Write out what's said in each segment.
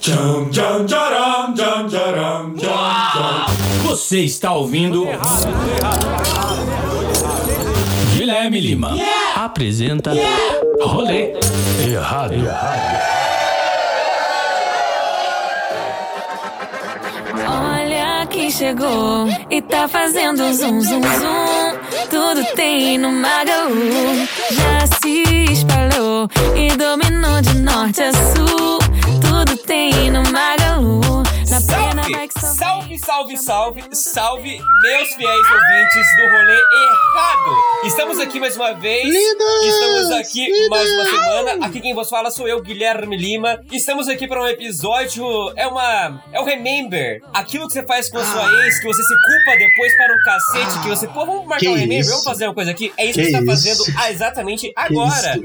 Tcham, tcham, tcharam, tcham, tcharam, tcham, tcham. Você está ouvindo. Guilherme Lima apresenta Rolê Errado. Olha quem chegou e tá fazendo zum zum zum. Tudo tem no Magalu. Já se espalhou e dominou de norte a sul. Tem no Magalu. Na Salve, salve, salve, salve, meus fiéis ouvintes do rolê errado! Estamos aqui mais uma vez. Lindos! Estamos aqui mais uma Lindos! semana. Aqui quem vos fala sou eu, Guilherme Lima. Estamos aqui para um episódio. É uma. É o Remember. Aquilo que você faz com a sua ex, que você se culpa depois para um cacete, que você. Pô, vamos marcar Que um Remember, isso? vamos fazer uma coisa aqui. É isso que, Que você tá isso? fazendo ah, exatamente agora.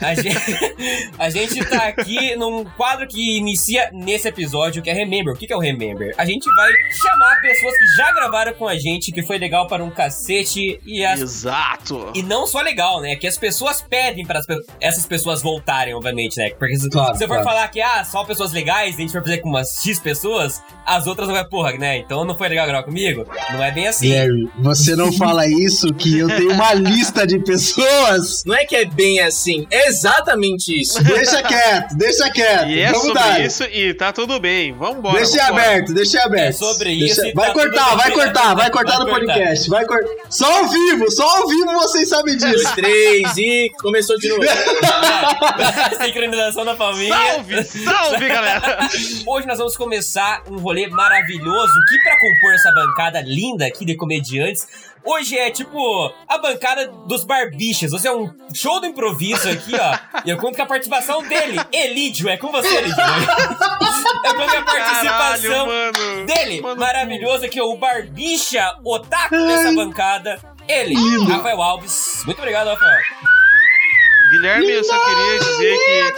A gente, a gente tá aqui num quadro que inicia nesse episódio, que é Remember. O que que é o Remember? A gente vai chamar pessoas que já gravaram com a gente, que foi legal para um cacete, e, as, Exato. e não só legal, né? Que as pessoas pedem para essas pessoas voltarem, obviamente, né? Porque se Claro, se for claro. falar que, ah, só pessoas legais, a gente for fazer com umas X pessoas, as outras não vai, porra, né? Então não foi legal gravar comigo? Não é bem assim. Gary, você não fala isso que eu tenho uma lista de pessoas. Não é que é bem assim, é exatamente isso. Deixa quieto, deixa quieto. E é Vamos sobre dar. isso e tá tudo bem. Vambora. Deixa vambora. aberto, deixa aberto. É sobre Deixa- isso Vai tá cortar, tudo vai cortar, vai cortar Vai no cortar. podcast. Vai cortar. Só ao vivo, só ao vivo vocês sabem disso. Dois, três e começou de novo. Sincronização da família. Salve, salve, galera. Hoje nós vamos começar um rolê maravilhoso que pra compor essa bancada linda aqui de comediantes, hoje é tipo a bancada dos barbichas. Você é um show do improviso aqui, ó. E eu conto com a participação dele, Elídio. É com você, Elídio. Eu conto com a participação Caralho, mano. dele, Mano, maravilhoso aqui, ó, o barbicha otaku dessa bancada. Ele, Rafael Alves. Muito obrigado, Rafael. Guilherme, eu só queria dizer que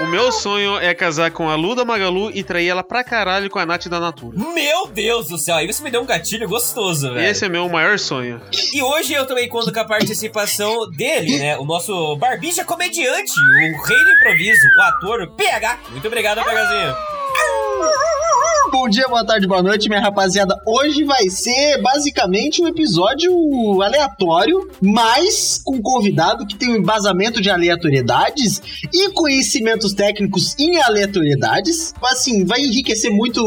o meu sonho é casar com a Luda Magalu e trair ela pra caralho com a Nath da Natura. Meu Deus do céu, aí você me deu um gatilho gostoso, velho. Esse é meu maior sonho. E hoje eu também conto com a participação dele, né? O nosso barbicha comediante, o rei do improviso, o ator PH. Muito obrigado, PHzinho. Bom dia, boa tarde, boa noite, minha rapaziada. Hoje vai ser basicamente um episódio aleatório, mas com um convidado que tem um embasamento de aleatoriedades e conhecimentos técnicos em aleatoriedades. Assim, vai enriquecer muito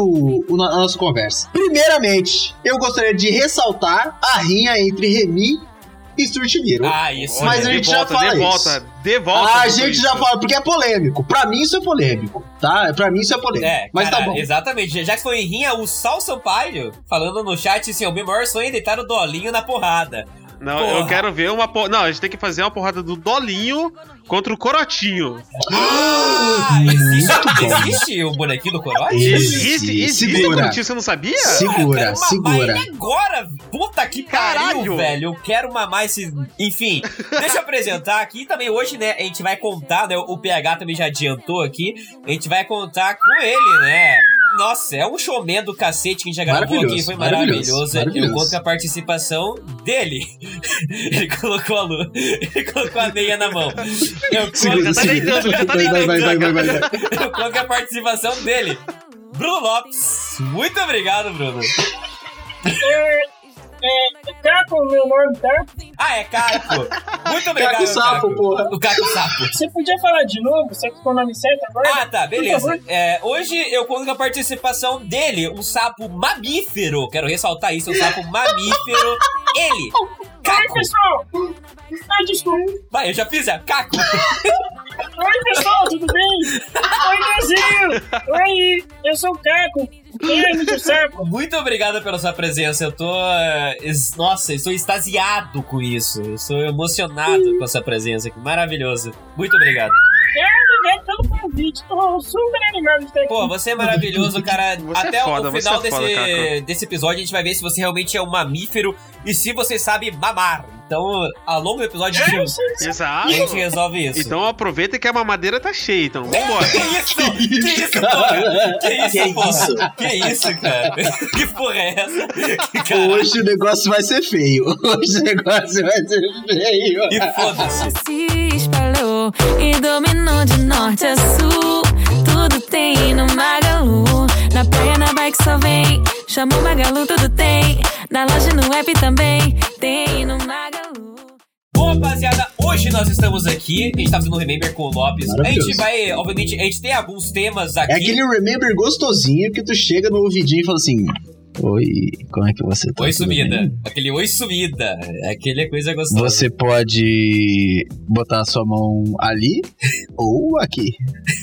a nossa conversa. Primeiramente, eu gostaria de ressaltar a rinha entre Remy e Stuart Little. Ah, isso. Mas a de gente já volta, fala de isso. volta, de volta. a tudo gente isso. já fala, porque é polêmico. Pra mim isso é polêmico, tá? Pra mim isso é polêmico. É, mas cara, tá bom. exatamente. Já que foi em rinha, o Sal Sampaio falando no chat assim: o meu maior sonho é deitar o dolinho na porrada. Não, Porra. eu quero ver uma porra. Não, a gente tem que fazer uma porrada do Dolinho contra o Corotinho. Ah, existe, existe o bonequinho do corote? Existe. Existe, existe Segura. Corotinho, você não sabia? Eu Segura, quero mamar segura. ele agora! Puta que pariu, Caralho. velho! Eu quero mamar esse. Enfim, deixa eu apresentar aqui também. Hoje, né, a gente vai contar, né? O PH também já adiantou aqui. A gente vai contar com ele, né? Nossa, é um showman do cacete que a gente já gravou aqui, foi maravilhoso, maravilhoso. maravilhoso. Eu conto com a participação dele. Ele colocou a lua, ele colocou a meia na mão. Eu conto, Segura, tá segura. deitando, já tá vai, vai, vai, vai, vai, vai, vai. eu conto com a participação dele. Bruno Lopes. Muito obrigado, Bruno. É, Caco, meu nome, tá? Ah, é Caco. Muito obrigado, Caco Sapo, porra. O Caco Sapo. Você podia falar de novo? Você ficou o nome certo agora? Ah, tá, beleza. É, hoje eu conto com a participação dele, um sapo mamífero. Quero ressaltar isso, um sapo mamífero. Ele, Oi, Caco. pessoal! Ai, desculpa. Vai, eu já fiz, é Caco. Oi, pessoal, tudo bem? Oi, Dezinho! Oi, eu sou o Caco, Muito obrigado pela sua presença. Eu tô. eh, Nossa, estou extasiado com isso. Eu sou emocionado com essa presença aqui. Maravilhoso. Muito obrigado. É, obrigado pelo convite. Tô super animado de estar aqui. Pô, você é maravilhoso, cara. Você é Até foda, o final é foda, desse, Caco. desse episódio, a gente vai ver se você realmente é um mamífero e se você sabe mamar. Então, ao longo do episódio, a gente, a Exato. gente resolve isso. Então aproveita que a mamadeira tá cheia, então vambora. Que isso? Que isso, porra? Que isso, Que porra? isso? Que isso, cara? Que porra é essa? Cara... Hoje o negócio vai ser feio. Hoje o negócio vai ser feio. E foda-se. se espalhou e dominou de norte a sul. Tudo tem vai que só vem. Chama o Magalu, tudo tem. Na loja no app também. Tem no Magalu. Rapaziada, hoje nós estamos aqui. A gente tá fazendo um Remember com o Lopes. A gente vai, obviamente, a gente tem alguns temas aqui. É aquele remember gostosinho que tu chega no ouvidinho e fala assim: Oi, como é que você tá? Oi sumida. bem?" Aquele oi sumida. Aquele é coisa gostosa. Você pode botar a sua mão ali ou aqui.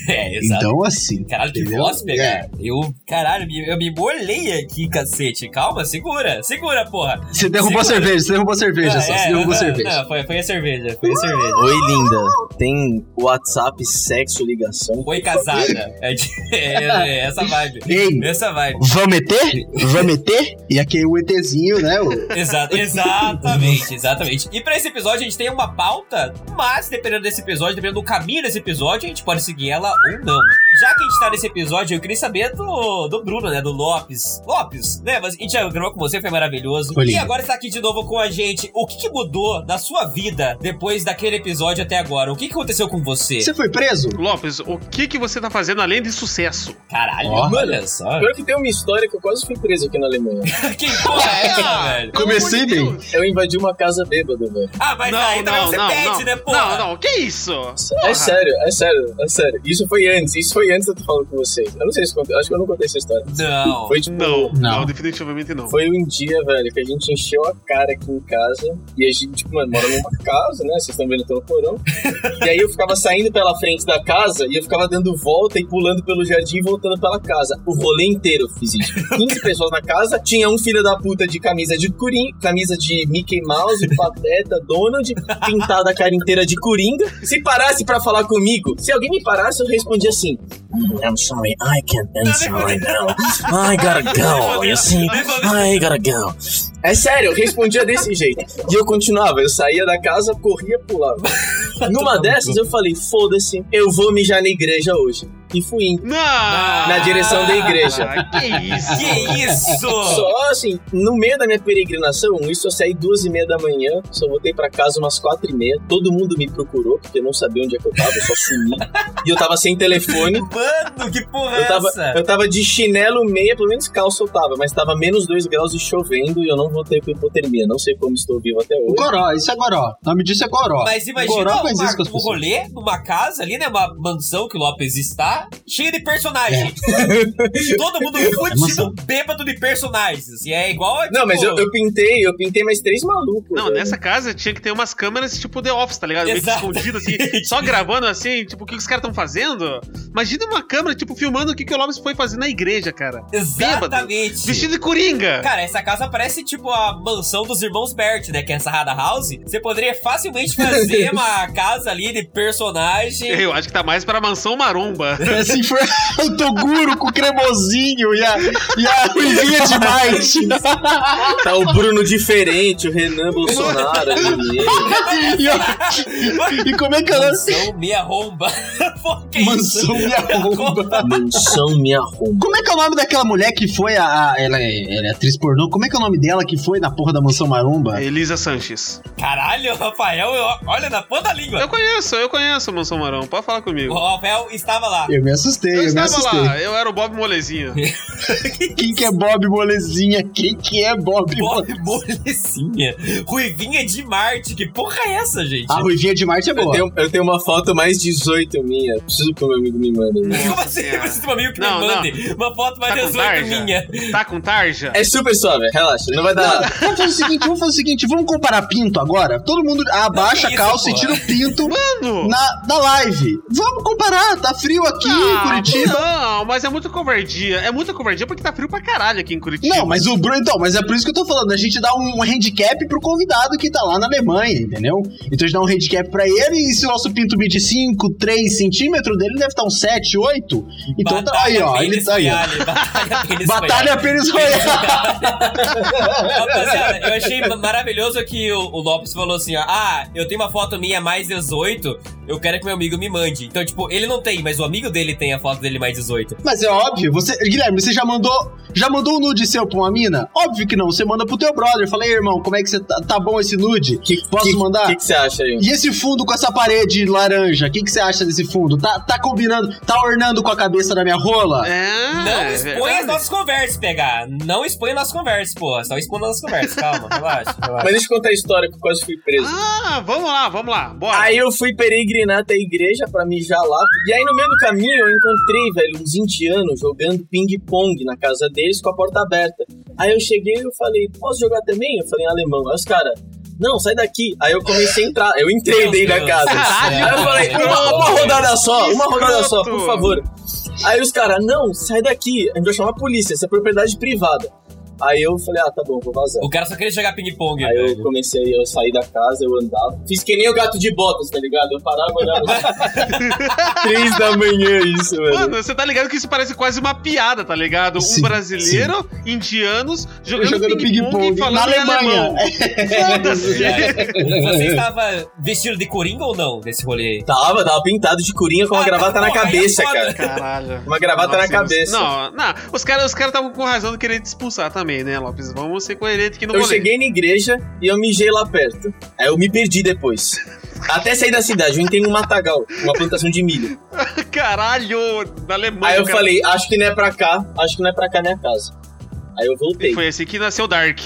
É, exato. Então, assim. Caralho, que voz, pegar. É. Eu, caralho, me- eu me molhei aqui, cacete. Calma, segura. Segura, porra. Você derrubou a Segura. cerveja, você derrubou a cerveja Ah, só. é, Você derrubou a não, cerveja. Não, foi, foi a cerveja. Foi a cerveja. Oi, linda. Tem WhatsApp, sexo, ligação. Foi casada. É, é- é essa vibe. Ei. Essa vibe. Vamos meter? Meter? E aqui o ETzinho, né? O... Exa exatamente, exatamente. E pra esse episódio a gente tem uma pauta, mas dependendo desse episódio, dependendo do caminho desse episódio, a gente pode seguir ela ou não. Já que a gente tá nesse episódio, eu queria saber do, do Bruno, né? Do Lopes. Lopes, né? Mas a gente já gravou com você, foi maravilhoso. Foi e agora está aqui de novo com a gente. O que, que mudou na sua vida depois daquele episódio até agora? O que, que aconteceu com você? Você foi preso? Lopes, o que, que você tá fazendo além de sucesso? Caralho, Ó. olha só. Pior que tem uma história que eu quase fui preso aqui na Alemanha. que porra é essa, Ah, velho? Comecei bem. Eu invadi uma casa bêbado, velho. Ah, mas aí também você pede, né, porra? Não, não, que isso? É sério, é sério, é sério. Isso foi antes, isso foi antes de eu tô falando com vocês. Eu não sei se contei, acho que eu não contei essa história. Não. Foi tipo. Não, não, Não. definitivamente não. Foi um dia, velho, que a gente encheu a cara aqui em casa. E a gente, tipo, mano, mora numa casa, né? Vocês estão vendo, eu tô no porão. E aí eu ficava saindo pela frente da casa e eu ficava dando volta e pulando pelo jardim e voltando pela casa. O rolê inteiro eu fiz isso. 15 pessoas na casa, tinha um filho da puta de camisa de Coringa, camisa de Mickey Mouse, Pateta, Donald, pintada a cara inteira de Coringa. Se parasse pra falar comigo, se alguém me parasse, eu respondia assim: I'm sorry, I can't answer right now. I gotta go, you see? I gotta go. É sério, eu respondia desse jeito. E eu continuava, eu saía da casa, corria, pulava. Numa dessas eu falei, foda-se, eu vou mijar na igreja hoje. E fui indo. Não! Na direção da igreja. Ah, que isso? Que isso? Só assim, no meio da minha peregrinação, isso eu saí duas e meia da manhã, só voltei pra casa umas quatro e meia. Todo mundo me procurou, porque eu não sabia onde é que eu tava, eu só sumi. e eu tava sem telefone. Mano, que porra é Eu tava, essa? eu tava de chinelo meia, pelo menos calça eu tava, mas tava menos 2 graus e chovendo e eu não voltei com hipotermia. Não sei como estou vivo até hoje. Goró, isso é Goró. O nome disso é Goró. Mas imagina Goró uma, faz isso com as um pessoas. rolê numa casa ali, né? Uma mansão que o Lopes está, cheia de personagens. Todo mundo fudido, mansão. bêbado de personagens. E é igual. Não, tipo, mas eu, eu pintei, eu pintei mais três malucos. Não, velho. nessa casa tinha que ter umas câmeras tipo The Office, tá ligado? Meio Exato. escondido assim, só gravando assim, tipo, o que os caras estão fazendo. Imagina uma câmera, tipo, filmando o que, que o Lopes foi fazer na igreja, cara. Exatamente. Vestido de coringa. Cara, essa casa parece tipo a mansão dos irmãos Bert, né? Que é essa Rada House. Você poderia facilmente fazer uma casa ali de personagem. Eu acho que tá mais pra mansão maromba. Assim foi o Toguro com o cremosinho e a, e a ruivinha de Marte. Tá o Bruno diferente, o Renan Bolsonaro e, e como é que ela... Mansão Meia Romba. Pô, que Mansão me arromba. Mansão me arromba. Como é que é o nome daquela mulher que foi a... a- ela, é, ela é atriz pornô. Como é que é o nome dela que foi na porra da Mansão Maromba? Elisa Sanches. Caralho, Rafael, eu- olha na ponta da língua. Eu conheço, eu conheço a mansão maromba. Pode falar O comigo. Rafael estava lá. Eu me assustei, Eu eu, me assustei. lá, eu era o Bob Molezinho. Quem que é Bob Molezinha? Quem que é Bob Bob Molezinha? Ruivinha de Marte. Que porra é essa, gente? A ruivinha de Marte é Eu boa. tenho, eu tenho uma foto mais 18 minha. Preciso que o meu amigo me manda. Como assim? Senhora. Você tem um amigo que Não, me mande uma foto mais Tá com 18 tarja? minha. Tá com tarja? É super suave, relaxa, não vai dar Não, nada. vamos fazer o seguinte, vamos fazer o seguinte, vamos comparar pinto agora? Todo mundo abaixa que a calça e tira o pinto Mano! na, na live. Vamos comparar, tá frio aqui em Ah, Curitiba. Não, mas é muita covardia. É muita covardia porque tá frio pra caralho aqui em Curitiba. Não, mas o Bruno, então, mas é por isso que eu tô falando. A gente dá um handicap pro convidado que tá lá na Alemanha, entendeu? Então a gente dá um handicap pra ele e se o nosso pinto mide 5, 3 centímetros, dele deve estar uns 7, 8. Então tá aí, ó. Ele tá aí. ó. Batalha Pênis Batalha Pênis Royale. Rapaziada, eu achei maravilhoso que o, o Lopes falou assim, ó, ah, eu tenho uma foto minha mais 18, eu quero que meu amigo me mande. Então, tipo, ele não tem, mas o amigo dele tem a foto dele mais 18. Mas é óbvio, você. Guilherme, você já mandou. Já mandou um nude seu pra uma mina? Óbvio que não. Você manda pro teu brother. Fala, aí, irmão, como é que você tá? Tá bom esse nude? Posso que, mandar? O que, que você acha aí? E esse fundo com essa parede laranja? O que, que você acha desse fundo? Tá, tá combinando? Tá ornando com a cabeça da minha rola? É, Não é expõe as nossas conversas, pegar. Não expõe as nossas conversas, porra. Só expõe as nossas conversas. Calma, relaxa, relaxa. Mas deixa eu contar a história que eu quase fui preso. Ah, vamos lá, vamos lá. Bora. Aí eu fui peregrinar até a igreja pra mijar lá. E aí no meio do caminho eu encontrei, velho, uns indianos jogando ping-pong na casa deles com a porta aberta. Aí eu cheguei e eu falei, posso jogar também? Eu falei em alemão. Aí os caras, não, sai daqui. Aí eu comecei a entrar. Eu entrei Meu dentro da Deus casa. do céu. Aí eu falei, uma, uma rodada só, uma rodada só, por favor. Aí os caras, não, sai daqui. A gente vai chamar a polícia, isso é propriedade privada. Aí eu falei, ah, tá bom, vou vazar. O cara só queria jogar ping-pong, Aí eu velho. comecei, eu saí da casa, eu andava. Fiz que nem o gato de botas, tá ligado? Eu parava e olhava. Três da manhã isso, velho. Mano, você tá ligado que isso parece quase uma piada, tá ligado? Sim, um brasileiro, indianos, jogando, Jogando ping-pong e falando na em Alemanha. alemão. Foda-se. Você estava vestido de coringa ou não nesse rolê? Tava, tava pintado de corinha com uma Ah, gravata na porra, aí é cabeça, cara. Caralho. Uma gravata na Nossa, cabeça. Não, não. Os caras os cara estavam com razão de querer te expulsar também, né, Lopes? Vamos ser coerentes aqui no Eu rolê. cheguei na igreja e eu mijei lá perto. Aí eu me perdi depois. Até sair da cidade, eu entrei num matagal, uma plantação de milho. Caralho, na Alemanha. Aí eu cara. falei, acho que não é pra cá, acho que não é pra cá minha casa. Aí eu voltei. Foi assim que nasceu Dark.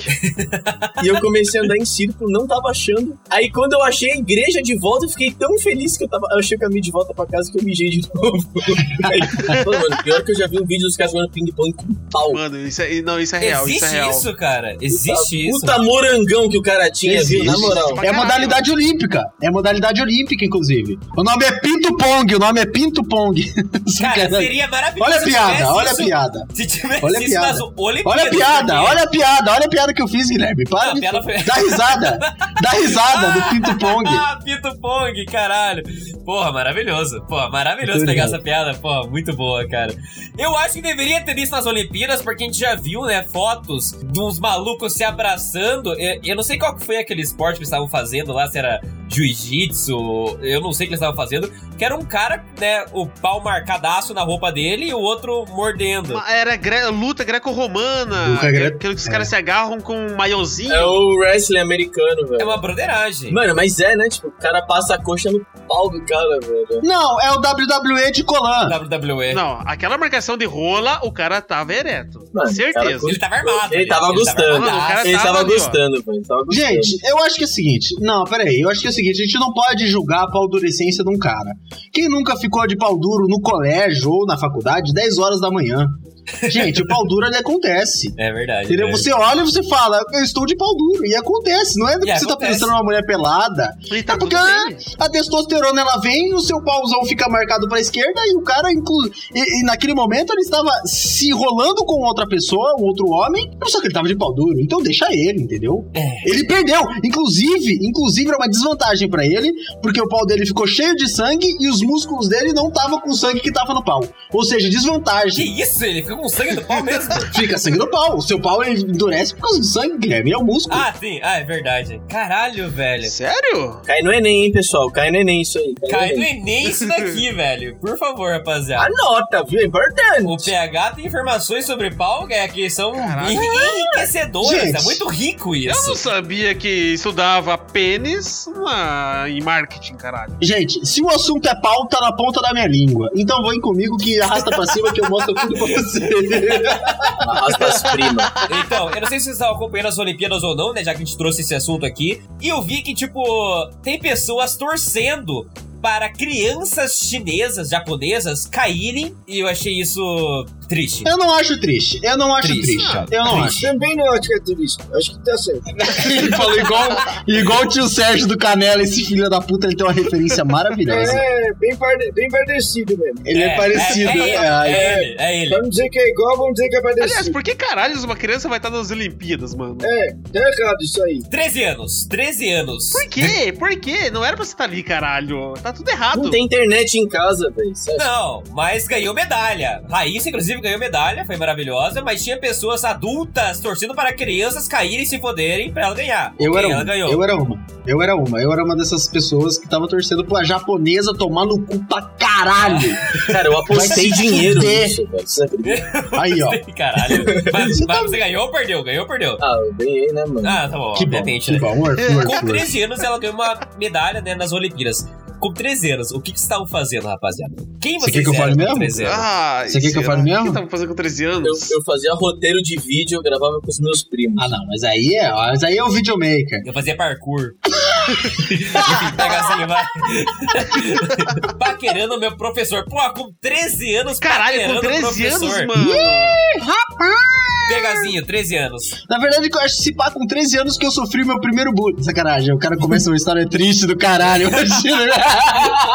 E eu comecei a andar em círculo, não tava achando. Aí quando eu achei a igreja de volta, eu fiquei tão feliz que eu tava. Eu achei o caminho de volta pra casa que eu mijei de novo. Aí, pô, mano, pior que eu já vi um vídeo dos caras jogando ping-pong com pau. Mano, isso é, não, isso é real, Existe isso é real. isso, cara. Existe isso. Puta morangão que o cara tinha, Existe. viu? Na moral. É modalidade olímpica. É modalidade olímpica, inclusive. O nome é Pinto Pong. O nome é Pinto Pong. Cara, seria maravilhoso Olha a piada, olha a piada. Se tivesse Olha a isso piada. nas Olimpíadas. Olha a piada, olha a piada, olha a piada que eu fiz, Guilherme. Para Não, a de piada foi- Dá risada. Dá risada do Pinto Pong. Ah, Pinto Pong, caralho. Porra, maravilhoso. Porra, maravilhoso Muito pegar essa piada. Porra, muito boa, cara. Eu acho que deveria ter isso nas Olimpíadas, porque a gente já viu, né, fotos de uns malucos se abraçando. Eu, eu não sei qual foi aquele esporte que eles estavam fazendo lá, se era jiu-jitsu, eu não sei o que eles estavam fazendo, que era um cara, né, o pau marcadaço na roupa dele e o outro mordendo. Era gre- luta greco-romana. Luta gre- Aquilo que os caras se agarram com um maiozinho. É o wrestling americano, É velho. uma broderagem. Mano, mas é, né? Tipo, o cara passa a coxa no pau do cara, velho. Não, é o WWE de Colan. WWE. Não, aquela marcação de rola, o cara tava ereto. Mano, Certeza. cara, Ele tava armado. Ele tava gostando. Ele tava ali, gostando, velho. Ele tava gostando. Gente, eu acho que é o seguinte. Não, peraí. Eu acho que é o seguinte: a gente não pode julgar a paldurecência de um cara. Quem nunca ficou de pau duro no colégio ou na faculdade 10 horas da manhã? Gente, o pau duro ele acontece. É verdade. Entendeu? né? Você olha e você fala, eu estou de pau duro. E acontece. Não é porque E você tá acontece. pensando numa mulher pelada. E tá é porque tudo a, bem. a testosterona ela vem, o seu pauzão fica marcado pra esquerda e o cara, inclu... e, e naquele momento, ele estava se enrolando com outra pessoa, um outro homem, só que ele tava de pau duro. Então deixa ele, entendeu? É. Ele perdeu. Inclusive, inclusive é uma desvantagem pra ele, porque o pau dele ficou cheio de sangue e os músculos dele não estavam com o sangue que tava no pau. Ou seja, Que desvantagem. isso? Ele fica com sangue do pau mesmo? Fica sangue no pau. O seu pau ele endurece por causa do sangue, Guilherme. É o músculo. ah, sim. Ah, é verdade. Caralho, velho. Sério? Cai no Enem, hein, pessoal? Cai no Enem isso aí. Cai no no Enem. Enem isso daqui, velho. Por favor, rapaziada. Anota, viu? É importante. O PH tem informações sobre pau é, que são Caralho. enriquecedoras. Gente. É muito rico Eu não isso. sabia que estudava pênis na- em marketing, caralho. Gente, se o assunto é pau, tá na ponta da minha língua. Então vem comigo que arrasta pra cima que eu mostro tudo pra você. Primas. Então, eu não sei se vocês estavam acompanhando as Olimpíadas ou não, né? Já que a gente trouxe esse assunto aqui. E eu vi que, tipo, tem pessoas torcendo para crianças chinesas, japonesas, caírem. E eu achei isso triste. Eu não acho triste. Eu não acho Triste. triste. Ah, Eu não triste. Também não acho que é triste. Acho que tá certo. acho. Ele falou igual, igual o tio Sérgio do Canela, esse filho da puta, ele tem uma referência maravilhosa. É, bem, bem parecido mesmo. Ele é, parecido. É, é, é, é ele, é ele. Não dizer que é igual, vamos dizer que é Aliás, parecido. por que caralho uma criança vai estar nas Olimpíadas, mano? É, tá errado isso aí. 13 anos, 13 anos. Por quê? Por quê? Não era pra você estar ali, caralho. Tá tá tudo errado. Não tem internet em casa, velho. Não, mas ganhou medalha. Raíssa, inclusive, ganhou medalha, foi maravilhosa, mas tinha pessoas adultas torcendo para crianças caírem e se foderem pra ela ganhar. Eu era ela uma. ganhou. Eu era uma. Eu era uma. Eu era uma dessas pessoas que tava torcendo pra japonesa tomar no cu pra caralho. Cara, eu apostei dinheiro nisso, velho. Você? Aí, ó. Caralho. Mas, Você mas tá- você ganhou ou perdeu? Ganhou ou perdeu? Ah, eu ganhei, né, mano? Ah, tá bom, Que bom, obviamente, que né? bom. Arthur, Com Arthur. 13 anos, ela ganhou uma medalha né, nas Olimpíadas. Com 13 anos, o que, que vocês estavam fazendo, rapaziada? Quem Você vocês quer que eu eram fale com mesmo? 13 anos? Ah, Você quer que eu fale mesmo? O que tava fazendo com 13 Eu, anos? eu fazia roteiro de vídeo, eu gravava com os meus primos. Ah, não, mas aí é, mas aí é o videomaker. Eu fazia parkour. Enfim, pega assim, vai. paquerando meu professor. Pô, com 13 anos, Caralho, com paquerando o 13 anos, professor. mano. Pegazinho, 13 anos. Na verdade, eu acho que se pá com 13 anos que eu sofri meu primeiro bullying. Sacanagem, o cara começa uma história triste do caralho, imagina.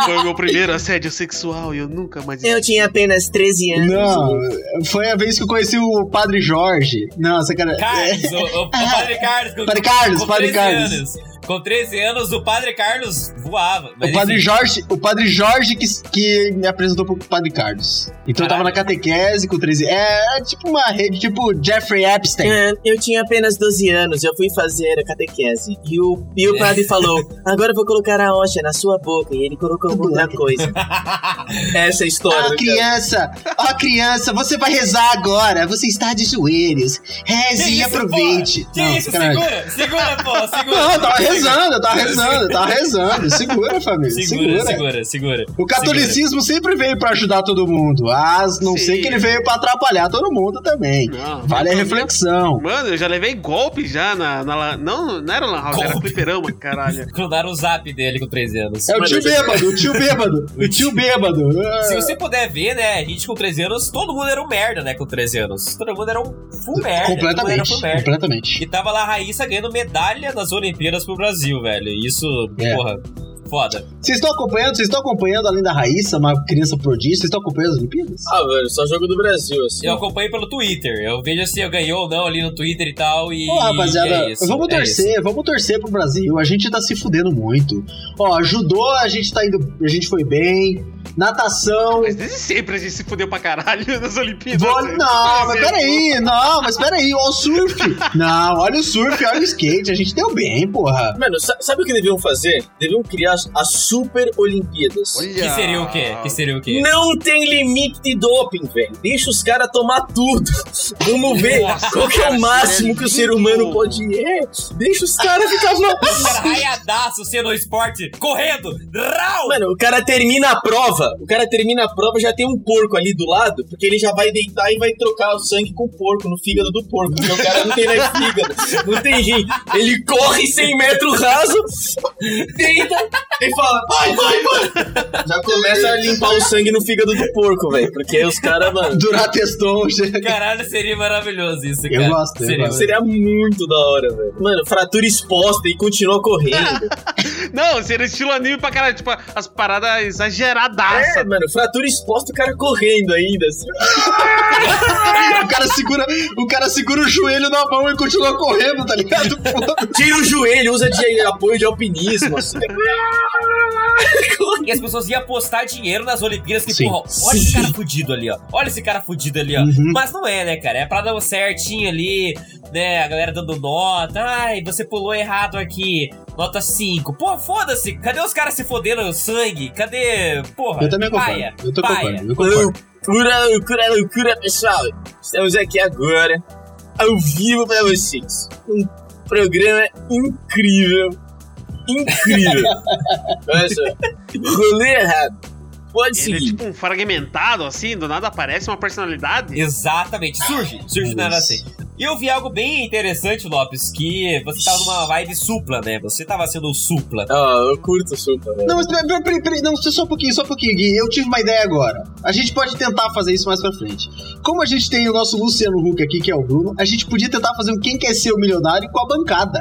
Foi o meu primeiro assédio sexual e eu nunca mais. Eu tinha apenas 13 anos. Não, foi a vez que eu conheci o Padre Jorge. Não, sacanagem. Carlos, o, o- o Padre Carlos. com- Padre Carlos, com Padre 13 Carlos. Anos. Com 13 anos, o Padre Carlos voava. O Padre enfim. Jorge, o Padre Jorge que, que me apresentou pro Padre Carlos. Então eu tava na catequese com 13 É tipo uma rede, tipo Jeffrey Epstein. É, eu tinha apenas 12 anos, eu fui fazer a catequese. E o, e o padre falou: agora eu vou colocar a hóstia na sua boca. E ele colocou outra coisa. Essa é a história. Ó, né, criança, ó, criança, você vai rezar agora. Você está de joelhos. Reze Que e isso, aproveite. pô? Que Não, isso, segura, segura, pô, segura. Não, eu tava rezando, eu tava rezando, eu tava rezando. Segura, família, Segura, segura. segura, segura. O catolicismo sempre veio pra ajudar todo mundo, mas não Sim. sei que ele veio pra atrapalhar todo mundo também. Não, Vale a reflexão. Mano, eu já levei golpe já na. na não, não era lan house, era Golpe. fliperama, caralho. Clonaram o zap dele com 13 anos. É o tio bêbado, o tio bêbado, o tio bêbado. Se você puder ver, né, a gente com 13 anos, todo mundo era um merda, né, com 13 anos. Todo mundo era um full merda. Todo mundo era Completamente, full merda. completamente. E tava lá a Raíssa ganhando medalha nas Olimpíadas pro Brasil, velho. Isso, É. porra, foda. Vocês estão acompanhando, vocês estão acompanhando, além da Raíssa, uma criança prodígio, vocês estão acompanhando as Olimpíadas? Ah, velho, só jogo do Brasil, assim. Eu acompanho pelo Twitter. Eu vejo se eu ganhou ou não ali no Twitter e tal. E. Ô, rapaziada, e é isso, vamos é torcer, vamos torcer pro Brasil. A gente tá se fudendo muito. Ó, judô, a gente tá indo, a gente foi bem. Natação. Mas desde sempre a gente se fudeu pra caralho nas Olimpíadas. Não, mas peraí, não, mas peraí, ó, o surf. Não, olha o surf, olha o skate, a gente deu bem, porra. Mano, sa- sabe o que deviam fazer? Deviam criar as Super Olimpíadas. Olha. Que seria o quê? Que seria o quê? Não tem limite de doping, velho. Deixa os caras tomar tudo. Vamos ver Nossa, qual que é o máximo que o ser humano pode ir. É, deixa os caras ficar O cara mal. raiadaço sendo esporte, correndo, rau! Mano, o cara termina a prova. O cara termina a prova já tem um porco ali do lado, porque ele já vai deitar e vai trocar o sangue com o porco, no fígado do porco. Porque o cara não tem mais fígado, não tem rim. Ele corre 100 metros raso, deita e fala: vai, vai, vai. Já começa a limpar o sangue no fígado do porco, velho. Porque os caras, mano. Durar gente. Caralho, seria maravilhoso isso, Eu cara. gosto, eu seria. gosto. Seria muito da hora, velho. Mano, fratura exposta e continua correndo. Não, seria estilo anime pra caralho, tipo, as paradas exageradaças. É, mano, fratura exposta o cara correndo ainda. Assim. O cara segura, o cara segura o joelho na mão e continua correndo, tá ligado? Tira o joelho, usa de apoio de alpinismo, assim. E as pessoas iam apostar dinheiro nas Olimpíadas que, Sim. porra, olha esse cara fudido ali, ó. Olha esse cara fudido ali, ó. Uhum. Mas não é, né, cara? É pra dar certinho ali, né? A galera dando nota. Ai, você pulou errado aqui. Nota 5. Pô, foda-se. Cadê os caras se fodendo sangue? Cadê. Porra. Eu também concordo. paia, Eu tô paia. concordo. Eu concordo. Loucura, loucura, loucura, pessoal. Estamos aqui agora, ao vivo pra vocês. Um programa incrível. Incrível. Olha só. Rolê errado. Pode Ele é seguir. tipo um fragmentado, assim, do nada aparece uma personalidade. Exatamente, surge, surge na Isso. assim. E eu vi algo bem interessante, Lopes, que você tava numa vibe supla, né? Você tava sendo o supla. Ah, eu curto Supla, velho. Não, mas peraí, peraí, não, só um pouquinho, só um pouquinho, Gui. Eu tive uma ideia agora. A gente pode tentar fazer isso mais pra frente. Como a gente tem o nosso Luciano Huck aqui, que é o Bruno, a gente podia tentar fazer um Quem Quer Ser o Milionário com a bancada.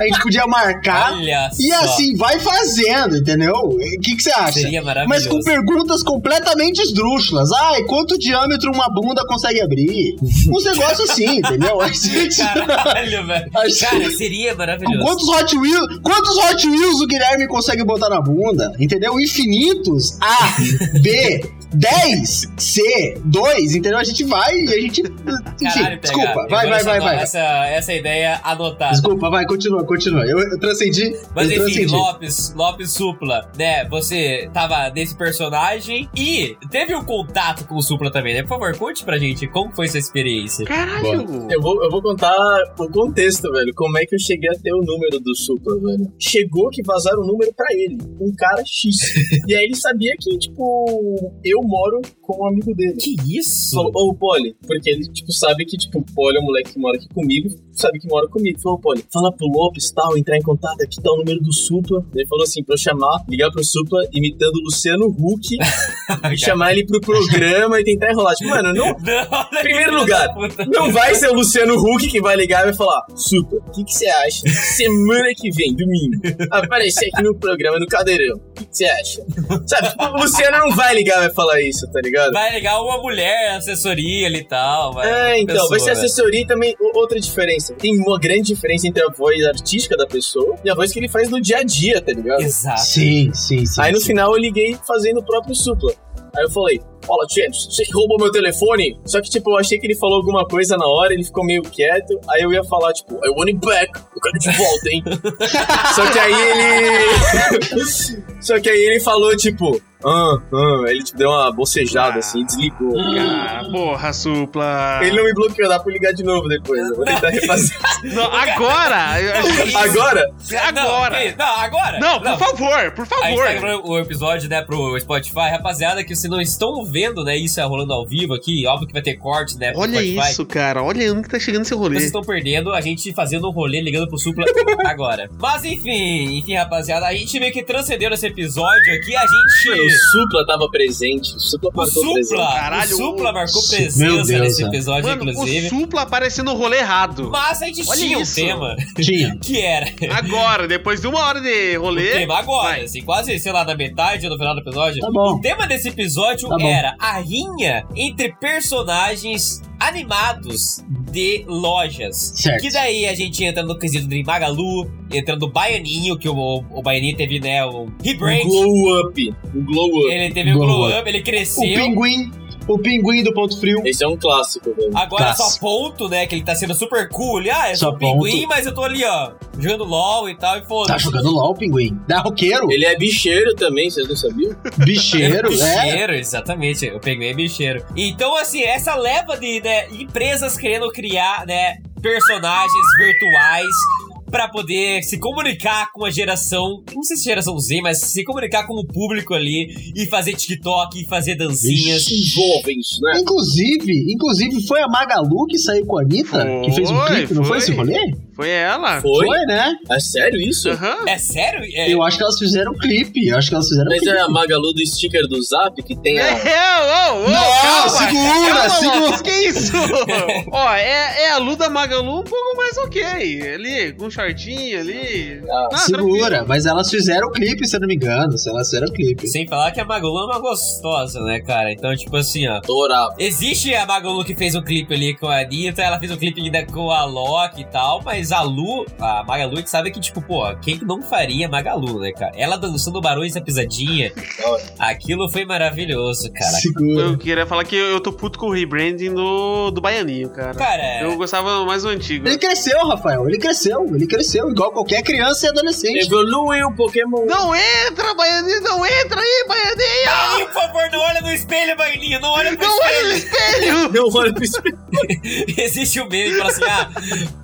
A gente podia marcar Olha e só. assim, vai fazendo, entendeu? O que, que você acha? Seria Mas maravilhoso. com perguntas completamente esdrúxulas. Ai, quanto diâmetro uma bunda consegue abrir? Uns negócios assim, entendeu? Entendeu? A gente... Caralho, velho. A gente- Cara, seria maravilhoso. Quantos Hot Wheels, quantos Hot Wheels o Guilherme consegue botar na bunda? Entendeu? Infinitos. A, B, 10, C, 2, entendeu? A gente vai e a gente. Enfim, Caralho, desculpa. Vai, vai, vai, essa, vai. Essa, essa ideia anotada. Desculpa, vai, continua, continua. Eu, eu transcendi. Mas eu enfim, transcendi. Lopes, Lopes Supla, né? Você tava nesse personagem e teve um contato com o Supla também, né? Por favor, conte pra gente como foi essa experiência. Caralho! Eu vou, eu vou contar o contexto, velho. Como é que eu cheguei a ter o número do Supla, velho. Chegou que vazaram o número pra ele. Um cara X. e aí ele sabia que, tipo, eu moro com um amigo dele. Que isso? Falou, ô, Poli, porque ele, tipo, sabe que, tipo, o Poli é o moleque que mora aqui comigo, sabe que mora comigo. Falou, Poli, fala pro Lopes, tal, entrar em contato aqui, dá o número do Supla. Ele falou assim, pra eu chamar, ligar pro Supla, imitando o Luciano Huck, e chamar ele pro programa e tentar enrolar. Tipo, mano, não, Não, né, Primeiro lugar, não vai ser o Luciano Huck que vai ligar e vai falar: Supla, o que você acha? Semana que vem, domingo, aparecer aqui no programa, no cadeirão. O que você acha? Sabe, tipo, o Luciano não vai ligar e vai falar isso, tá ligado? Vai ligar uma mulher, assessoria ali e tal. Vai, É, então, pessoa, vai ser né? assessoria e também outra diferença. Tem uma grande diferença entre a voz artística da pessoa e a voz que ele faz no dia a dia, tá ligado? Exato. Sim, sim, sim. Aí no sim. final eu liguei fazendo o próprio supla. Aí eu falei, fala, James, você que roubou meu telefone? Só que, tipo, eu achei que ele falou alguma coisa na hora, ele ficou meio quieto. Aí eu ia falar, tipo, I want it back, eu quero de volta, hein? Só que aí ele. Só que aí ele falou, tipo, ah, ah. Ele tipo, deu uma bocejada Ah. assim, desligou. Cara, porra, supla. Ele não me bloqueou, dá pra ligar de novo depois. Eu vou tentar refazer. Não, agora! eu- eu- Agora? Agora! Não, agora! Não, por favor, por A gente tá favor. o episódio, né, pro Spotify. Rapaziada, que vocês não estão vendo, né, isso é rolando ao vivo aqui. Óbvio que vai ter cortes, né, pro Olha Spotify. isso, cara. Olha onde que tá chegando esse rolê. Vocês estão perdendo a gente fazendo um rolê, ligando pro Supla agora. Mas enfim, enfim, rapaziada, a gente meio que transcendeu nesse episódio aqui. A gente. O Supla tava presente. O Supla O marcou presente. Supla, Caralho, o Supla o- marcou presença Deus, nesse episódio, Mano, inclusive. o supla apareceu no rolê errado. Mas a gente Olha tinha isso. um tema Tinha. que era. Agora, depois de uma hora de O rolê. tema agora, vai. assim, quase, sei lá, na metade ou no final do episódio. Tá bom. O tema desse episódio Tá era a rinha entre personagens animados de lojas. Certo. Que daí a gente entra no quesito de Magalu, entra no Baianinho, que o, o Baianinho teve, né, um Um rebrand. glow up. Um glow up. Ele teve um Glow glow up. up, ele O cresceu. pinguim. O pinguim do ponto frio. Esse é um clássico, velho. Agora só Clássico. ponto, né? Que ele tá sendo super cool. Ele, ah, eu Só sou pinguim, ponto. mas eu tô ali, ó, jogando LOL e tal, e foda-se. Tá jogando LOL, pinguim. Da roqueiro. Ele é bicheiro também, vocês não sabiam? Bicheiro, é. bicheiro, exatamente. Eu peguei bicheiro. Então, assim, essa leva de né, empresas querendo criar, né, personagens virtuais pra poder se comunicar com a geração, não sei se geração Z, mas se comunicar com o público ali e fazer TikTok e fazer dancinhas. Jovens, né? Inclusive, inclusive, foi a Magalu que saiu com a Anitta, que fez um Foi, clipe, não foi foi. esse rolê? Foi ela. Foi? né? É sério isso? Aham. É sério? É, Eu acho que elas fizeram clipe. Eu acho que elas fizeram Mas clipe. é a Magalu do sticker do Zap que tem a. É, ô, ô, Não, calma. segura, Calma, segura. Lopes, Que isso? Ó, é, é a Lu da Magalu um pouco mais ok. Ali, com shortinho ali. Ah, Ah, Segura, tranquilo. mas elas fizeram clipe, se eu não me engano. Se elas fizeram clipe. Sem falar que a Magalu é uma gostosa, né, cara? Então, tipo assim, ó. Adorava. Existe a Magalu que fez um clipe ali com a Anitta, ela fez um clipe ainda com a Loki e tal, mas a Lu, a Magalu, a gente sabe que, tipo, pô, quem que não faria Magalu, né, cara? Ela dançando Barões da Pisadinha, aquilo foi maravilhoso, cara. Segura. Eu queria falar que eu tô puto com o rebranding do, do Baianinho, cara. Cara, Eu gostava mais do antigo. Ele cresceu, Rafael. Ele cresceu. Ele cresceu, igual qualquer criança e adolescente. Evoluiu o Pokémon. Não entra, Baianinho, não entra aí, Baianinho! Baianinho, por favor, não olha no espelho, Baianinho, não olha no Não olha no espelho. espelho! Não olha pro espelho. Existe um meme que fala assim, ah,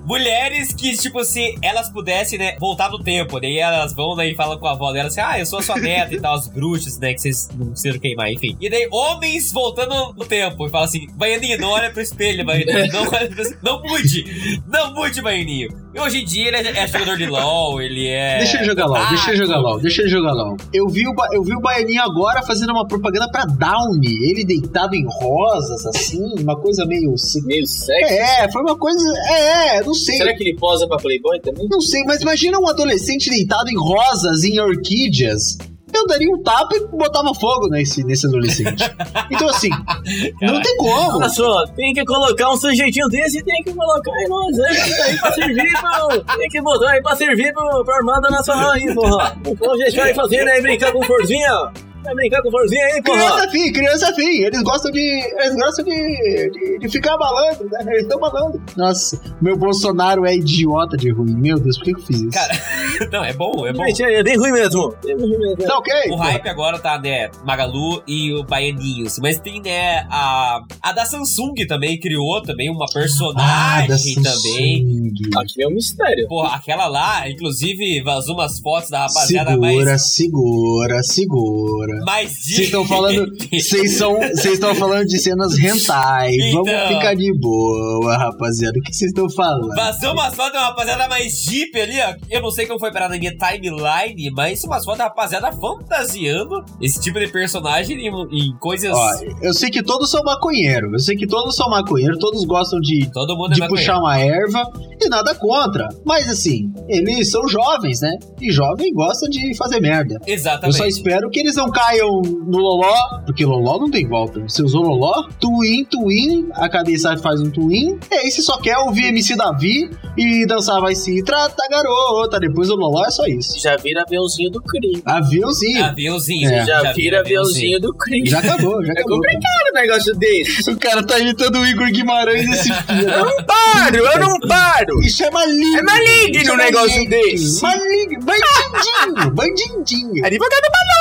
mulheres que, tipo, se elas pudessem, né, voltar no tempo, daí elas vão, né, e falam com a avó dela assim, ah, eu sou a sua neta e tal, as bruxas, né, que vocês não precisam queimar, enfim. E daí, homens voltando no tempo, e fala assim, Baianinho, não olha pro espelho, Baianinho, não olha pro espelho, não mude, não mude, Baianinho. E hoje em dia ele é, é jogador de LOL, ele é... Deixa ele jogar LOL, deixa ele jogar LOL, deixa ele jogar LOL. Eu vi, o, Ba- eu vi o Baianinho agora fazendo uma propaganda pra Downy. Ele deitado em rosas, assim, uma coisa meio. se- Meio sexy. É, foi uma coisa. É, é, não sei. Será que ele posa pra Playboy também? Não sei, mas imagina um adolescente deitado em rosas, em orquídeas. Eu daria um tapa e botava fogo nesse, nesse adolescente. Então, assim, não tem como. Olha só, tem que colocar um sujeitinho desse e tem que colocar aí no exército aí pra servir pro... Tem que botar aí pra servir pro, pra Armada Nacional aí, porra. Então a gente vai fazer, né? Brincar com forzinha. Vai brincar com forzinha aí, porra. Criança fim, criança fim. Eles gostam de. Eles gostam de, de, de ficar balando, né? Eles estão balando. Nossa, meu Bolsonaro é idiota de ruim. Meu Deus, por que eu fiz isso? Cara, não, é bom, é bom. Gente, é bem ruim mesmo. É bem ruim mesmo. tá ok? O hype agora tá, né, Magalu e o Baianinhos. Mas tem, né, a, a da Samsung também criou também uma Ah, personagem da também. Aqui é um mistério. Porra, aquela lá, inclusive, vazou umas fotos da rapaziada Segura, mais. segura, segura. Mais Vocês estão falando. Vocês são. Vocês estão falando de cenas hentai. Vamos Então. ficar de boa, rapaziada. O que vocês estão falando? Vazou umas fotos da rapaziada mais jeep ali, ó. Eu não sei como foi parar na minha timeline, mas umas fotos da rapaziada fantasiando esse tipo de personagem em, em coisas. Ó, eu sei que todos são maconheiros. Eu sei que todos são maconheiros. Todos gostam de Todo mundo é de maconheiro. puxar uma erva e nada contra. Mas assim, eles são jovens, né? E jovem gosta de fazer merda. Eu Exatamente. só espero que eles não caiam no loló, porque loló não tem volta. Você usou loló, twin, twin, a cabeça faz um twin, e aí você só quer ouvir MC Davi e dançar vai se trata garota. Depois do loló é só isso. Já vira aviãozinho do crime. Aviãozinho. Aviãozinho. É. Já, vira aviãozinho do crime. Já acabou, já É acabou. complicado um negócio desse. O cara tá imitando o Igor Guimarães esse filho. Eu não paro, eu não paro. Isso é maligno. É maligno Isso um negócio maligno. desse. Maligno. Bandidinho. Bandidinho. Advogado Paloma.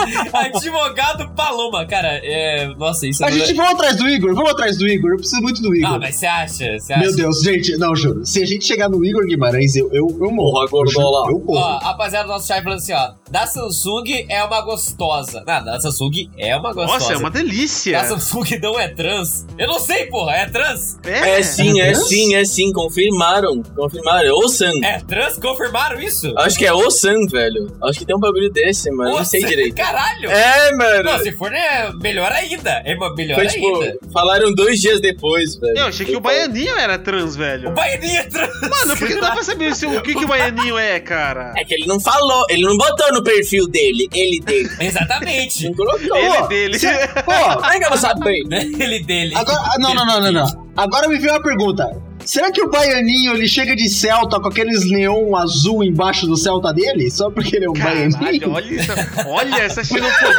Advogado Paloma, cara. É. Nossa, isso A não é- gente vamos atrás do Igor. Vamos atrás do Igor. Eu preciso muito do Igor. Ah, mas você acha? Você acha? Meu Deus, gente, não, juro. Se a gente chegar no Igor Guimarães, eu, eu, eu morro. Porra, gordola. Eu Ó, morro. rapaziada do nosso chat falando assim, ó. Da Samsung é uma gostosa. Nada, da Samsung é uma gostosa. Nossa, é uma delícia. Da Samsung não é trans? Eu não sei, porra. É trans? É sim, é sim, é sim. Confirmaram. Confirmaram. É o Sam. É trans? Confirmaram isso? Acho que é o Sam, velho. Acho que tem um bagulho desse, mas não sei direito. Caralho! É, mano. Não, se for, né, melhor ainda. É melhor Foi tipo, ainda. falaram dois dias depois, velho. Eu achei que o Baianinho era trans, O velho. Baianinho é trans. Mano, porque não dá pra saber se- o que, que o Baianinho é, cara. É que ele não falou, ele não botou no perfil dele, ele dele. Exatamente. Não colocou. Ele Pô, dele. Pô, Como é que eu vou saber? Ele dele. agora. Não, não, não, não, não. Agora me veio uma pergunta. Será que o baianinho ele chega de Celta com aqueles neon azul embaixo do Celta dele? Só porque ele é um Caralho, baianinho? olha, isso, olha essa xenofobia.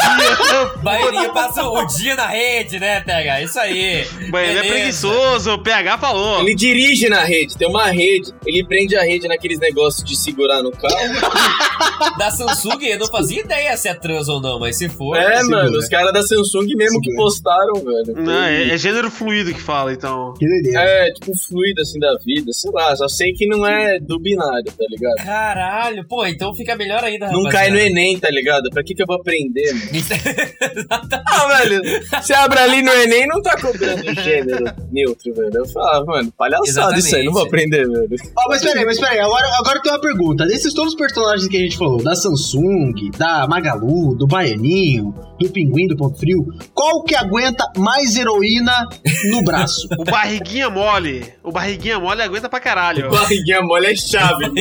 Baianinho passa o dia na rede, né, Pega? Isso aí. Baiano é preguiçoso, o PH falou. Ele dirige na rede, tem uma rede. Ele prende a rede naqueles negócios de segurar no carro. Da Samsung, eu não fazia ideia se é trans ou não, mas se for. É, segura. mano, os caras da Samsung mesmo que Segura. postaram, velho. Não, é, é gênero fluido que fala, então. Que doideira. É, tipo, fluido assim da vida, sei lá, só sei que não é do binário, tá ligado? Caralho, pô, então fica melhor ainda, Não rapaziada. cai no Enem, tá ligado? Pra que que eu vou aprender, mano? Exatamente. Ah, velho, você abre ali no Enem não tá cobrando gênero neutro, velho. Eu falava, mano, palhaçada isso aí, não vou aprender, velho. Ó, mas peraí, mas peraí, agora, agora tem uma pergunta. Desses todos os personagens que a gente falou, da Samsung, da Magalu, do Baianinho, do Pinguim, do Ponto Frio, qual que aguenta mais heroína no braço? O barriguinha mole. O barriguinha mole aguenta pra caralho. Barriguinha mole é chave, mano.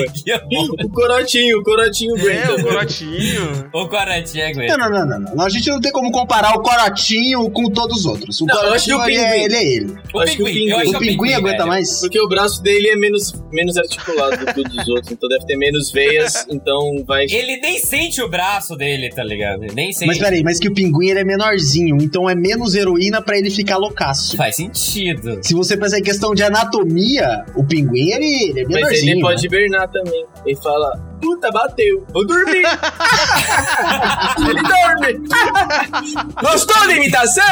Bom. O corotinho, o corotinho É, aguenta, o velho. corotinho. O Coratinha Não, aguenta. não, não, não, não. A gente não tem como comparar o Corotinho com todos os outros. O Não, eu acho que Corotinho, o ele, é, Pinguim. ele é ele. O Acho que o pinguim, pinguim- O Pinguim aguenta velho. mais? Porque o braço dele é menos, menos articulado do que o dos outros, então deve ter menos veias, então vai. Ele nem sente o braço dele, tá ligado? Ele nem sente. Mas peraí, mas que o Pinguim ele é menorzinho, então é menos heroína pra ele ficar loucaço. Faz sentido. Se você pensar em questão de anatomia, o Pinguim ele, ele é Mas menorzinho. ele pode né? hibernar também. Ele fala, puta, bateu, vou dormir. ele dorme. Gostou da imitação?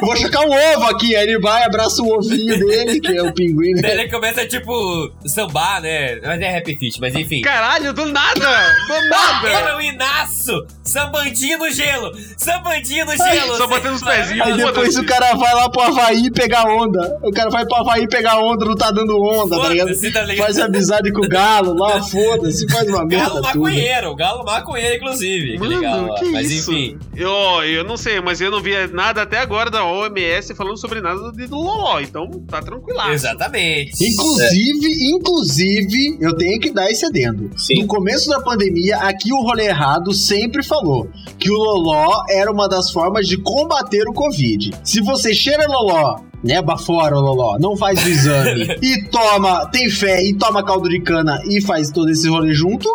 Vou chocar um ovo aqui, aí ele vai, abraça o ovinho dele, que é o Pinguim. né? Ele começa, tipo, sambar, né? Mas é rap fit, mas enfim. Caralho, do nada! Do nada! Heroinaço! Sambandinho no gelo! Sambandinho no gelo! Só batendo os pezinhos. Aí depois o cara vai lá pro Havaí pegar onda. O cara vai pro Havaí pegar onda, não tá dando onda, tá ligado? Tá ligado? Faz amizade com o galo lá, foda-se. Faz uma merda Galo tudo. maconheiro, galo maconheiro, inclusive. que Mano, legal. que Mas isso? enfim. Eu, eu não sei, mas eu não vi nada até agora da OMS falando sobre nada de- do Loló, então tá tranquilaço. Exatamente. Inclusive, inclusive, eu tenho que dar esse adendo. Sim. No começo da pandemia, aqui o Rolê Errado sempre falou que o Loló era uma das formas de combater o Covid. Se você cheira Loló, né, bafora Loló, não faz o exame e toma, tem fé e toma caldo de cana e faz todo esse rolê junto,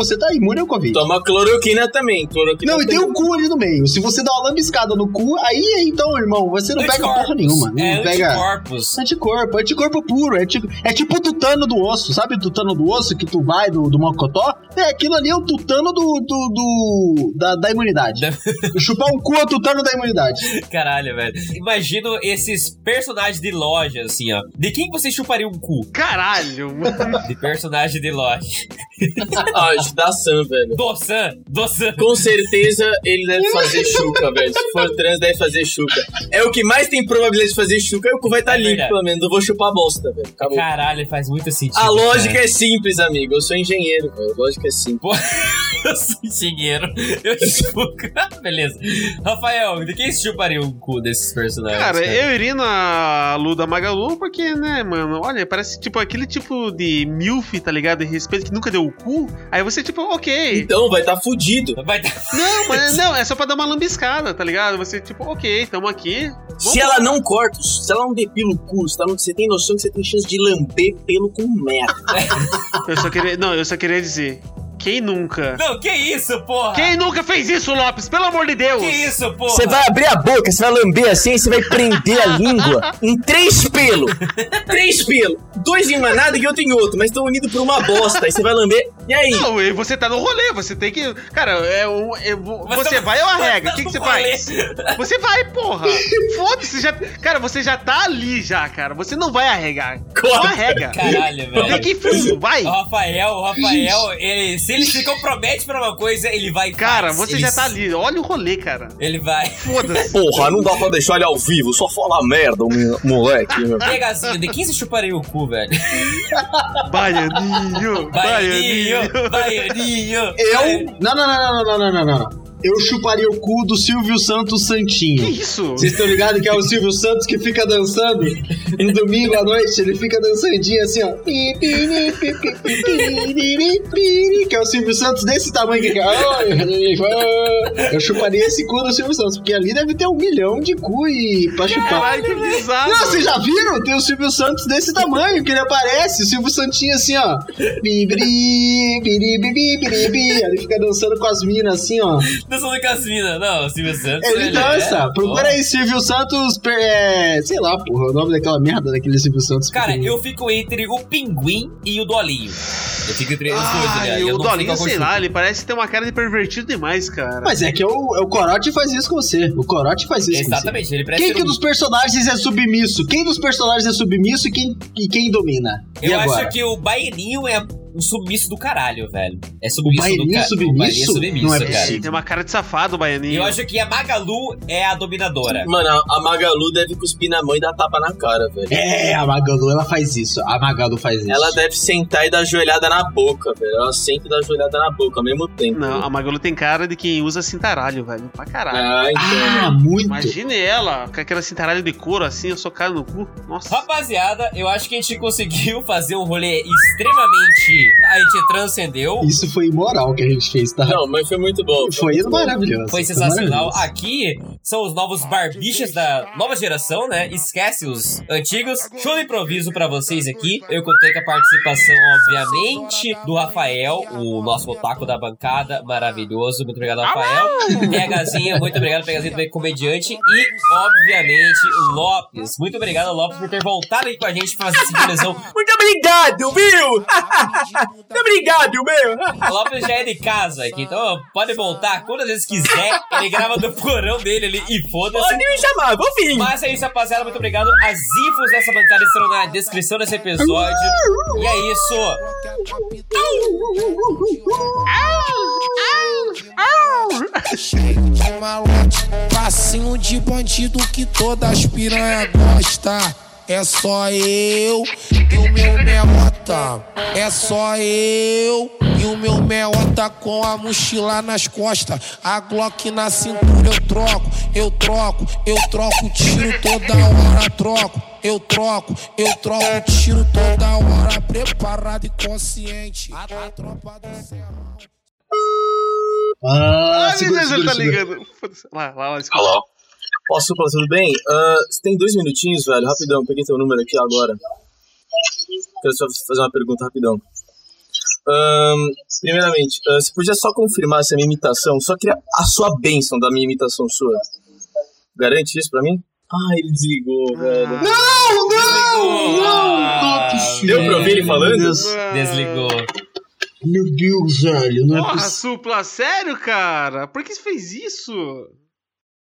você tá imune ao Covid. Toma cloroquina também. Cloroquina Não, e tem um cu ali no meio. Se você dá uma lambiscada no cu, aí então, irmão, você não pega porra nenhuma. Não É pega. anticorpos. Anticorpo, anticorpo puro. É tipo, é tipo o tutano do osso, sabe o tutano do osso que tu vai do, do mocotó? É, aquilo ali é o tutano do, do, do- da, da imunidade. Chupar um cu é o tutano da imunidade. Caralho, velho. Imagino esses personagens de loja, assim, ó. De quem você chuparia um cu? Caralho, mano. De personagem de loja. Ah, da Sam, velho. Doçan, doçan. Com certeza ele deve fazer chuca, velho. Se for trans, deve fazer chuca. É o que mais tem probabilidade de fazer chuca, e o cu vai estar É limpo, pelo menos. Eu vou chupar bosta, velho. Acabou. Caralho, faz muito sentido. A lógica cara. é simples, amigo. Eu sou engenheiro, velho. A lógica é simples. Eu sou engenheiro. Eu chupo. Beleza. Rafael, de quem chuparia um cu desses personagens? Cara, eu iria na Luda Magalu porque, né, mano, olha, parece tipo aquele tipo de milf, tá ligado? De respeito que nunca deu o cu. Aí você, tipo, ok. Então, vai estar fudido. Vai dar. Não, mas não, é só pra dar uma lambiscada, tá ligado? Você, tipo, ok, tamo aqui. Se ela não corta, se ela não depila o cu, você, tá você tem noção que você tem chance de lamber pelo com merda. Eu só queria. Não, eu só queria dizer. Quem nunca? Não, que isso, porra? Quem nunca fez isso, Lopes? Pelo amor de Deus! Que isso, porra? Você vai abrir a boca, você vai lamber assim, você vai prender a língua em três pelos. Três pelos. Dois em uma nada e outro em outro, mas estão unidos por uma bosta. Aí você vai lamber. E aí? Não, e você tá no rolê, você tem que. Cara, é um. é- você tá- vai ou arrega? O tá que, que você faz? Você vai, porra! Foda-se, já. Cara, você já tá ali já, cara. Você não vai arregar. Não Corta. arrega. Caralho, velho. Tem que ir fundo, vai! O Rafael, o Rafael, ele, se ele se promete pra uma coisa, ele vai. Cara, faz. você ele... já tá ali. Olha o rolê, cara. Ele vai. Foda-se. Porra, não dá pra deixar ele ao vivo. Só fala merda, moleque. Pegazinho, de 15 chuparei o cu, velho. Baianinho. Baianinho. Baianinho. Eu. Não, não, não, não, não, não, não. não. Eu chuparia o cu do Silvio Santos Que Santinho. isso? Vocês estão ligados que é o Silvio Santos que fica dançando no domingo à noite? Ele fica dançandinho assim, ó. Que é o Silvio Santos desse tamanho que. Eu chuparia esse cu do Silvio Santos, porque ali deve ter um milhão de cu e pra chupar. Caralho, que bizarro. Não, vocês já viram? Tem o Silvio Santos desse tamanho que ele aparece. O Silvio Santinho assim, ó. Ele fica dançando com as minas assim, ó. Dançando com as minas. Não, o Silvio Santos. Ele dança. é- Procura aí Silvio Santos. É, sei lá, porra, o nome daquela merda daquele Silvio Santos. Cara, eu fico entre o pinguim e o dolinho. Eu fico entre os dois, né? e o Dolinho, sei lá, ele parece ter uma cara de pervertido demais, cara. Mas é que o, é o Corote faz isso com você. O Corote faz isso com você. Exatamente, ele parece Quem que um- dos personagens é submisso? Quem dos personagens é submisso e quem, e quem domina? E Eu agora? acho que o Baianinho é um submisso do caralho, velho. É submisso Baianinho do caralho. submisso? O Baianinho é submisso, Não é cara. possível. Tem uma cara de safado, o Baianinho. Eu acho que a Magalu é a dominadora. Mano, a Magalu deve cuspir na mãe e dar tapa na cara, velho. É, a Magalu, ela faz isso. A Magalu faz isso. Ela deve sentar e dar joelhada na boca, velho. Ela senta e dá joelhada na boca ao mesmo tempo. Não, a Magalu tem cara de quem usa cintaralho, velho. Pra caralho. Ah, então. Ah, muito. Imagine ela com aquela cintaralho de couro assim, socado no cu. Nossa. Rapaziada, eu acho que a gente conseguiu fazer um rolê extremamente. A gente transcendeu. Isso foi imoral que a gente fez, tá? Não, mas foi muito bom. Foi muito bom. maravilhoso. Foi sensacional. maravilhoso. Aqui são os novos barbichas da nova geração, né? Esquece os antigos. Show de improviso pra vocês aqui. Eu contei com a participação, obviamente, do Rafael, o nosso otaku da bancada. Maravilhoso. Muito obrigado, Rafael. PHzinho, muito obrigado, PHzinho também comediante. E, obviamente, o Lopes. Muito obrigado, Lopes, por ter voltado aí com a gente pra fazer essa dimensão. Muito obrigado, viu? Muito obrigado, meu. O Lopes já é de casa aqui, então pode voltar quantas vezes quiser. Ele grava do porão dele ali e foda-se. Pode me chamar, vou vir. Mas é isso, rapaziada. Muito obrigado. As infos dessa bancada estarão na descrição desse episódio. E é isso. de malote, passinho de bandido que todas as piranha gosta. É só eu e o meu merota. É só eu E o meu meota com a mochila nas costas. A Glock na cintura eu troco, eu troco, eu troco tiro toda hora, troco. Eu troco, eu troco tiro toda hora, preparado e consciente. A, a tropa do Serrão. Ah, Ah, segura, tá segura, ligando. Lá, lá, lá. Alô? Posso, supla, tudo bem? Ah, você tem dois minutinhos, velho? Rapidão, peguei teu número aqui agora. Quero só fazer uma pergunta rapidão. Ahn, primeiramente, ah, você podia só confirmar se a minha imitação, só queria a sua bênção da minha imitação sua. Garante isso pra mim? Ah, ele desligou, velho. Não, não, não, não é possível. Deu pra ouvir ele falando? Deus, Desligou. meu Deus, velho, não é Porra, possível. supla, sério, cara? Por que você fez isso?